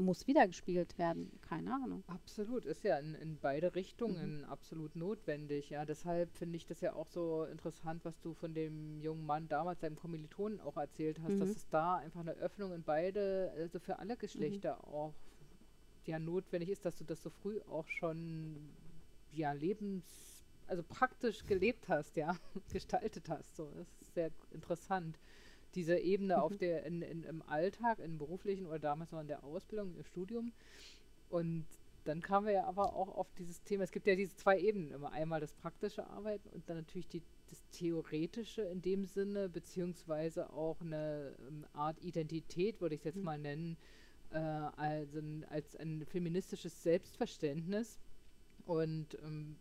muss wieder gespielt werden. Keine Ahnung. Absolut, ist ja in, in beide Richtungen mhm. absolut notwendig. Ja, deshalb finde ich das ja auch so interessant, was du von dem jungen Mann damals, seinem Kommilitonen auch erzählt hast, mhm. dass es da einfach eine Öffnung in beide, also für alle Geschlechter mhm. auch ja notwendig ist, dass du das so früh auch schon ja lebens also praktisch gelebt hast, ja, [laughs] gestaltet hast. So, das ist sehr interessant diese Ebene mhm. auf der, in, in, im Alltag, im beruflichen oder damals noch in der Ausbildung, im Studium. Und dann kamen wir ja aber auch auf dieses Thema, es gibt ja diese zwei Ebenen immer. Einmal das praktische Arbeiten und dann natürlich die das Theoretische in dem Sinne, beziehungsweise auch eine ähm, Art Identität, würde ich es jetzt mhm. mal nennen, äh, als, ein, als ein feministisches Selbstverständnis. Und ähm,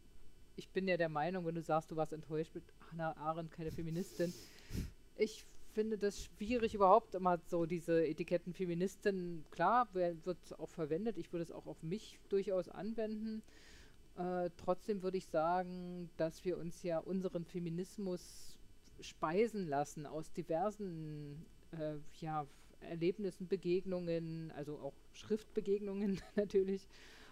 ich bin ja der Meinung, wenn du sagst, du warst enttäuscht mit Hannah Arendt, keine Feministin, ich finde das schwierig überhaupt immer so diese Etiketten Feministin. Klar, wird auch verwendet. Ich würde es auch auf mich durchaus anwenden. Äh, trotzdem würde ich sagen, dass wir uns ja unseren Feminismus speisen lassen aus diversen äh, ja, Erlebnissen, Begegnungen, also auch Schriftbegegnungen [laughs] natürlich.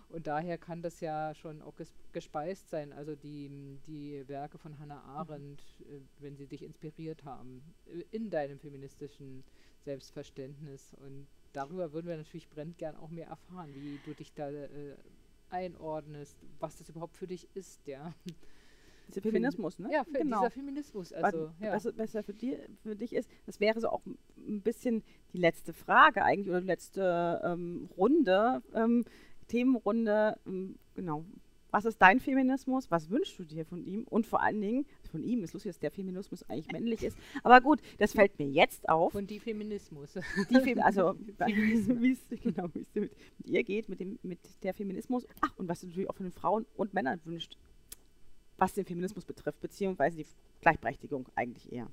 Und daher kann das ja schon auch gespeist sein, also die, die Werke von Hannah. Arendt, mhm. wenn sie dich inspiriert haben, äh, in deinem feministischen Selbstverständnis. Und darüber würden wir natürlich brennend gern auch mehr erfahren, wie du dich da äh, einordnest, was das überhaupt für dich ist, ja. Dieser Feminismus, ne? Ja, genau. dieser Feminismus. Also, ja. Was besser für, die, für dich ist, das wäre so auch ein bisschen die letzte Frage eigentlich oder die letzte ähm, Runde. Ähm, Themenrunde, ähm, genau. Was ist dein Feminismus? Was wünschst du dir von ihm? Und vor allen Dingen, von ihm ist lustig, dass der Feminismus eigentlich männlich ist. Aber gut, das fällt mir jetzt auf. Von die Feminismus. Die Fem also, [laughs] [laughs] wie es genau, mit, mit ihr geht, mit, dem, mit der Feminismus. Ach, und was du natürlich auch von den Frauen und Männern wünscht, was den Feminismus betrifft, beziehungsweise die Gleichberechtigung eigentlich eher.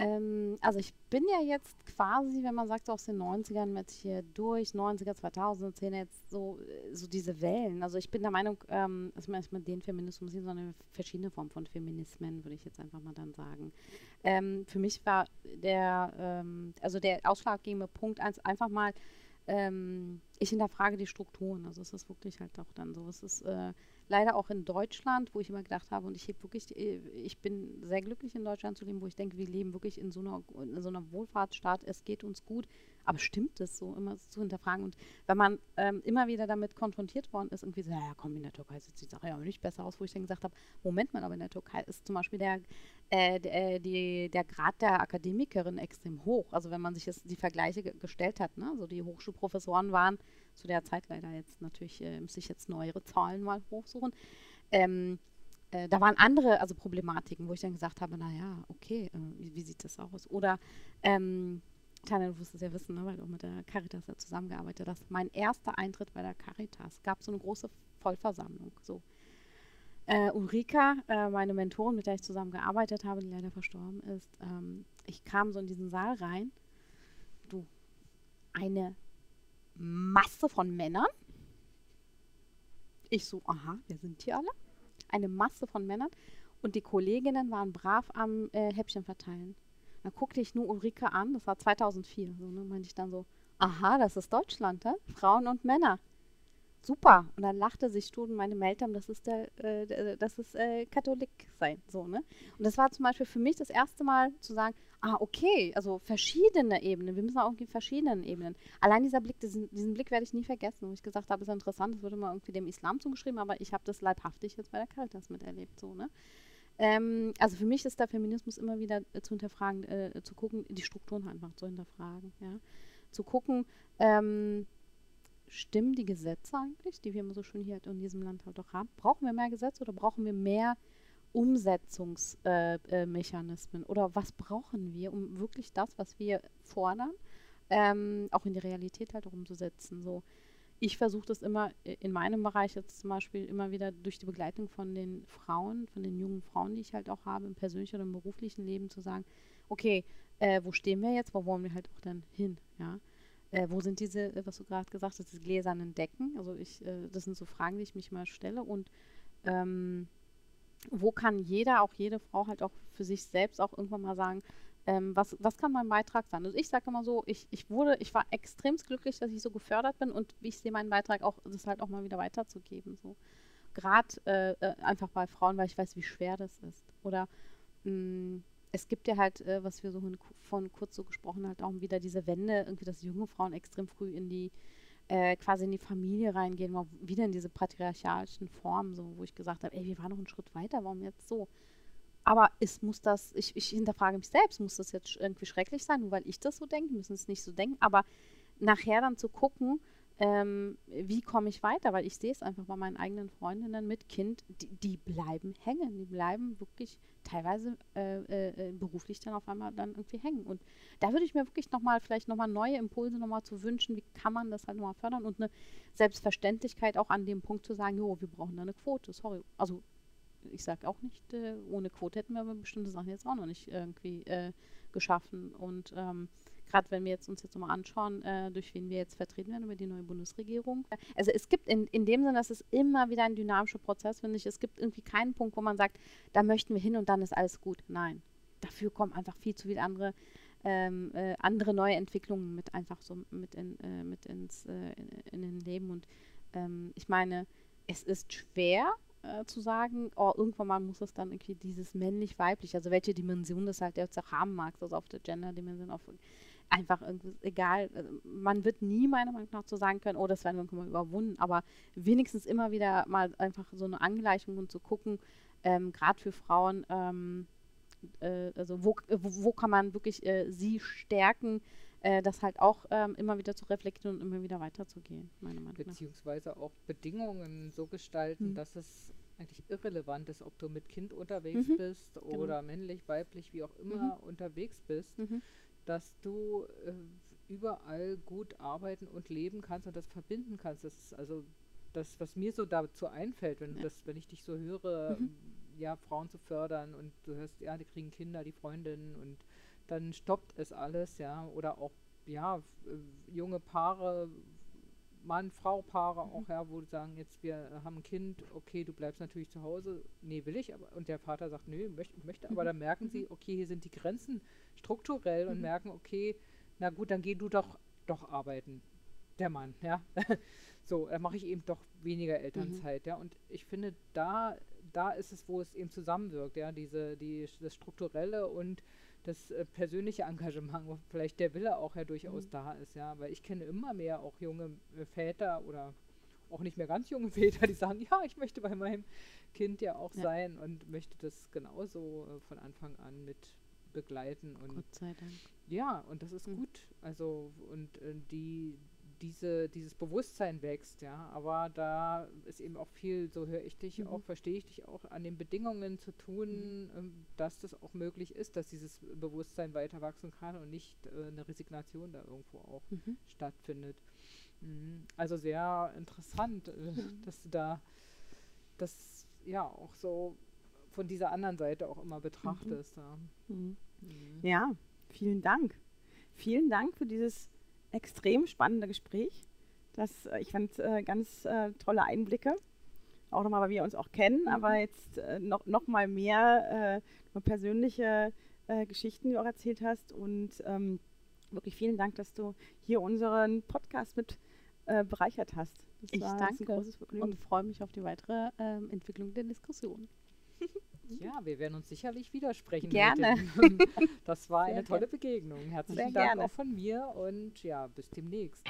Ähm, also ich bin ja jetzt quasi, wenn man sagt, so aus den 90ern mit hier durch, 90er, 2000er, 10 jetzt so, äh, so diese Wellen. Also ich bin der Meinung, ähm, dass man erstmal den Feminismus sieht, sondern verschiedene Formen von Feminismen, würde ich jetzt einfach mal dann sagen. Ähm, für mich war der, ähm, also der ausschlaggebende Punkt eins einfach mal, ähm, ich hinterfrage die Strukturen. Also es ist wirklich halt auch dann so. Es ist äh, leider auch in Deutschland, wo ich immer gedacht habe, und ich wirklich, äh, ich bin sehr glücklich in Deutschland zu leben, wo ich denke, wir leben wirklich in so einer, in so einer Wohlfahrtsstaat, es geht uns gut. Aber stimmt das so, immer zu hinterfragen? Und wenn man ähm, immer wieder damit konfrontiert worden ist, irgendwie so, ja komm, in der Türkei sieht die Sache ja auch nicht besser aus, wo ich dann gesagt habe, Moment mal, aber in der Türkei ist zum Beispiel der, äh, der, äh, die, der Grad der Akademikerin extrem hoch. Also wenn man sich jetzt die Vergleiche gestellt hat, ne? also die Hochschulprofessoren waren zu der Zeit leider jetzt natürlich, äh, muss ich jetzt neuere Zahlen mal hochsuchen. Ähm, äh, da waren andere also Problematiken, wo ich dann gesagt habe, naja, okay, äh, wie, wie, sieht das aus? Oder ähm, Tanja, du wirst es ja wissen, ne, weil du auch mit der Caritas ja zusammengearbeitet hast. Mein erster Eintritt bei der Caritas gab so eine große Vollversammlung. So. Äh, Ulrika, äh, meine Mentorin, mit der ich zusammengearbeitet habe, die leider verstorben ist, ähm, ich kam so in diesen Saal rein. Du, eine Masse von Männern. Ich so, aha, wer sind die alle? Eine Masse von Männern. Und die Kolleginnen waren brav am äh, Häppchen verteilen. Dann guckte ich nur Ulrike an, das war 2004. So, ne, meinte ich dann so, aha, das ist Deutschland, hä? Frauen und Männer. Super. Und dann lachte sich Studen meine Eltern, das ist der, äh, das ist äh, Katholik sein, so, ne? Und das war zum Beispiel für mich das erste Mal zu sagen, ah, okay, also verschiedene Ebenen, wir müssen auch irgendwie verschiedenen Ebenen. Allein dieser Blick, diesen, diesen Blick werde ich nie vergessen, wo ich gesagt habe, ist interessant, das wurde mal irgendwie dem Islam zugeschrieben, aber ich habe das leibhaftig jetzt bei der Caritas miterlebt, so, ne? Ähm, also für mich ist der Feminismus immer wieder äh, zu hinterfragen, äh, zu gucken, die Strukturen einfach zu hinterfragen, ja. Zu gucken, ähm, stimmen die Gesetze eigentlich, die wir immer so schön hier in diesem Land halt auch haben? Brauchen wir mehr Gesetze oder brauchen wir mehr Umsetzungsmechanismen? Äh, äh, oder was brauchen wir, um wirklich das, was wir fordern, ähm, auch in die Realität halt umzusetzen? So, ich versuche das immer in meinem Bereich jetzt zum Beispiel immer wieder durch die Begleitung von den Frauen, von den jungen Frauen, die ich halt auch habe, im persönlichen oder im beruflichen Leben zu sagen, okay, äh, wo stehen wir jetzt, wo wollen wir halt auch dann hin, ja? Äh, wo sind diese, äh, was du gerade gesagt hast, diese gläsernen Decken? Also ich, äh, das sind so Fragen, die ich mich mal stelle und ähm, wo kann jeder, auch jede Frau halt auch für sich selbst auch irgendwann mal sagen, ähm, was, was kann mein Beitrag sein? Also ich sage immer so, ich, ich wurde, ich war extrem glücklich, dass ich so gefördert bin und ich sehe meinen Beitrag auch, das halt auch mal wieder weiterzugeben. So. Gerade äh, äh, einfach bei Frauen, weil ich weiß, wie schwer das ist. Oder mh, mm, es gibt ja halt, äh, was wir so von kurz so gesprochen halt auch wieder diese Wende, irgendwie, dass junge Frauen extrem früh in die äh, quasi in die Familie reingehen, wieder in diese patriarchalischen Formen, so wo ich gesagt habe, ey, wir waren noch einen Schritt weiter, warum jetzt so? Aber es muss das, ich, ich hinterfrage mich selbst, muss das jetzt irgendwie schrecklich sein, nur weil ich das so denke, müssen es nicht so denken, aber nachher dann zu gucken, ähm, wie komme ich weiter? Weil ich sehe es einfach bei meinen eigenen Freundinnen mit Kind, die, die bleiben hängen, die bleiben wirklich teilweise äh, äh, äh beruflich dann auf einmal dann irgendwie hängen. Und da würde ich mir wirklich nochmal, vielleicht nochmal neue Impulse nochmal zu wünschen, wie kann man das halt nochmal fördern und eine Selbstverständlichkeit auch an dem Punkt zu sagen, jo, wir brauchen da eine Quote, sorry. Also ich sage auch nicht, äh, ohne Quote hätten wir aber bestimmte Sachen jetzt auch noch nicht irgendwie äh, geschaffen. Und ähm, gerade wenn wir jetzt uns jetzt nochmal anschauen, äh, durch wen wir jetzt vertreten werden über die neue Bundesregierung. Also es gibt in, in dem Sinne, dass es immer wieder ein dynamischer Prozess, finde ich. Es gibt irgendwie keinen Punkt, wo man sagt, da möchten wir hin und dann ist alles gut. Nein. Dafür kommen einfach viel zu viele andere, ähm, äh, andere neue Entwicklungen mit einfach so mit, in, äh, mit ins äh, in, in den Leben. Und ähm, ich meine, es ist schwer, äh, zu sagen, oh, irgendwann mal muss es dann irgendwie dieses männlich-weiblich, also welche Dimension das halt jetzt auch haben mag, also auf der Gender-Dimension, auf einfach irgendwie egal. Also man wird nie meiner Meinung nach so sagen können, oh, das werden wir irgendwann überwunden, aber wenigstens immer wieder mal einfach so eine Angleichung und zu gucken, ähm, gerade für Frauen, ähm, äh, also wo, wo, wo, kann man wirklich äh, sie stärken, äh, das halt auch ähm, immer wieder zu reflektieren und immer wieder weiterzugehen, meiner Meinung nach. Beziehungsweise auch Bedingungen so gestalten, hm. dass es eigentlich irrelevant ist, ob du mit Kind unterwegs mhm. bist genau. oder genau. männlich, weiblich, wie auch immer mhm. unterwegs bist. Mhm dass du äh, überall gut arbeiten und leben kannst und das verbinden kannst. Das ist also das, was mir so dazu einfällt, wenn, ja. das, wenn ich dich so höre, mhm. ja, Frauen zu fördern und du hörst, ja, die kriegen Kinder, die Freundinnen und dann stoppt es alles, ja, oder auch, ja, äh, junge Paare, Mann-Frau-Paare mhm. auch, ja, wo sagen, jetzt wir haben ein Kind, okay, du bleibst natürlich zu Hause, nee, will ich, aber und der Vater sagt, nö, möchte, möchte aber mhm. dann merken sie, mhm. okay, hier sind die Grenzen strukturell und merken, okay, na gut, dann geh du doch doch arbeiten, der Mann, ja. [laughs] so, dann mache ich eben doch weniger Elternzeit, ja. Und ich finde, da, da ist es, wo es eben zusammenwirkt, ja, diese, die, das Strukturelle und das äh, persönliche Engagement, wo vielleicht der Wille auch ja durchaus mhm. da ist, ja. Weil ich kenne immer mehr auch junge äh, Väter oder auch nicht mehr ganz junge [laughs] Väter, die sagen, ja, ich möchte bei meinem Kind ja auch ja. sein und möchte das genauso äh, von Anfang an mit begleiten. Und Gott sei Dank. Ja, und das ist mhm. gut. Also, und äh, die, diese, dieses Bewusstsein wächst, ja. Aber da ist eben auch viel, so höre ich dich mhm. auch, verstehe ich dich auch, an den Bedingungen zu tun, mhm. ähm, dass das auch möglich ist, dass dieses Bewusstsein weiter wachsen kann und nicht äh, eine Resignation da irgendwo auch mhm. stattfindet. Mhm. Also sehr interessant, äh, mhm. dass du da das ja auch so von dieser anderen Seite auch immer betrachtest. Ja. ja, vielen Dank. Vielen Dank für dieses extrem spannende Gespräch. Das, äh, ich fand äh, ganz äh, tolle Einblicke. Auch nochmal, weil wir uns auch kennen, mhm. aber jetzt äh, noch, noch mal mehr äh, persönliche äh, Geschichten, die du auch erzählt hast. Und ähm, wirklich vielen Dank, dass du hier unseren Podcast mit bereichert hast. Das ich danke und freue mich auf die weitere ähm, Entwicklung der Diskussion. [laughs] Ja, wir werden uns sicherlich widersprechen. Gerne. [laughs] Das war eine tolle Begegnung. Herzlichen Sehr Dank gerne. auch von mir und ja, bis demnächst.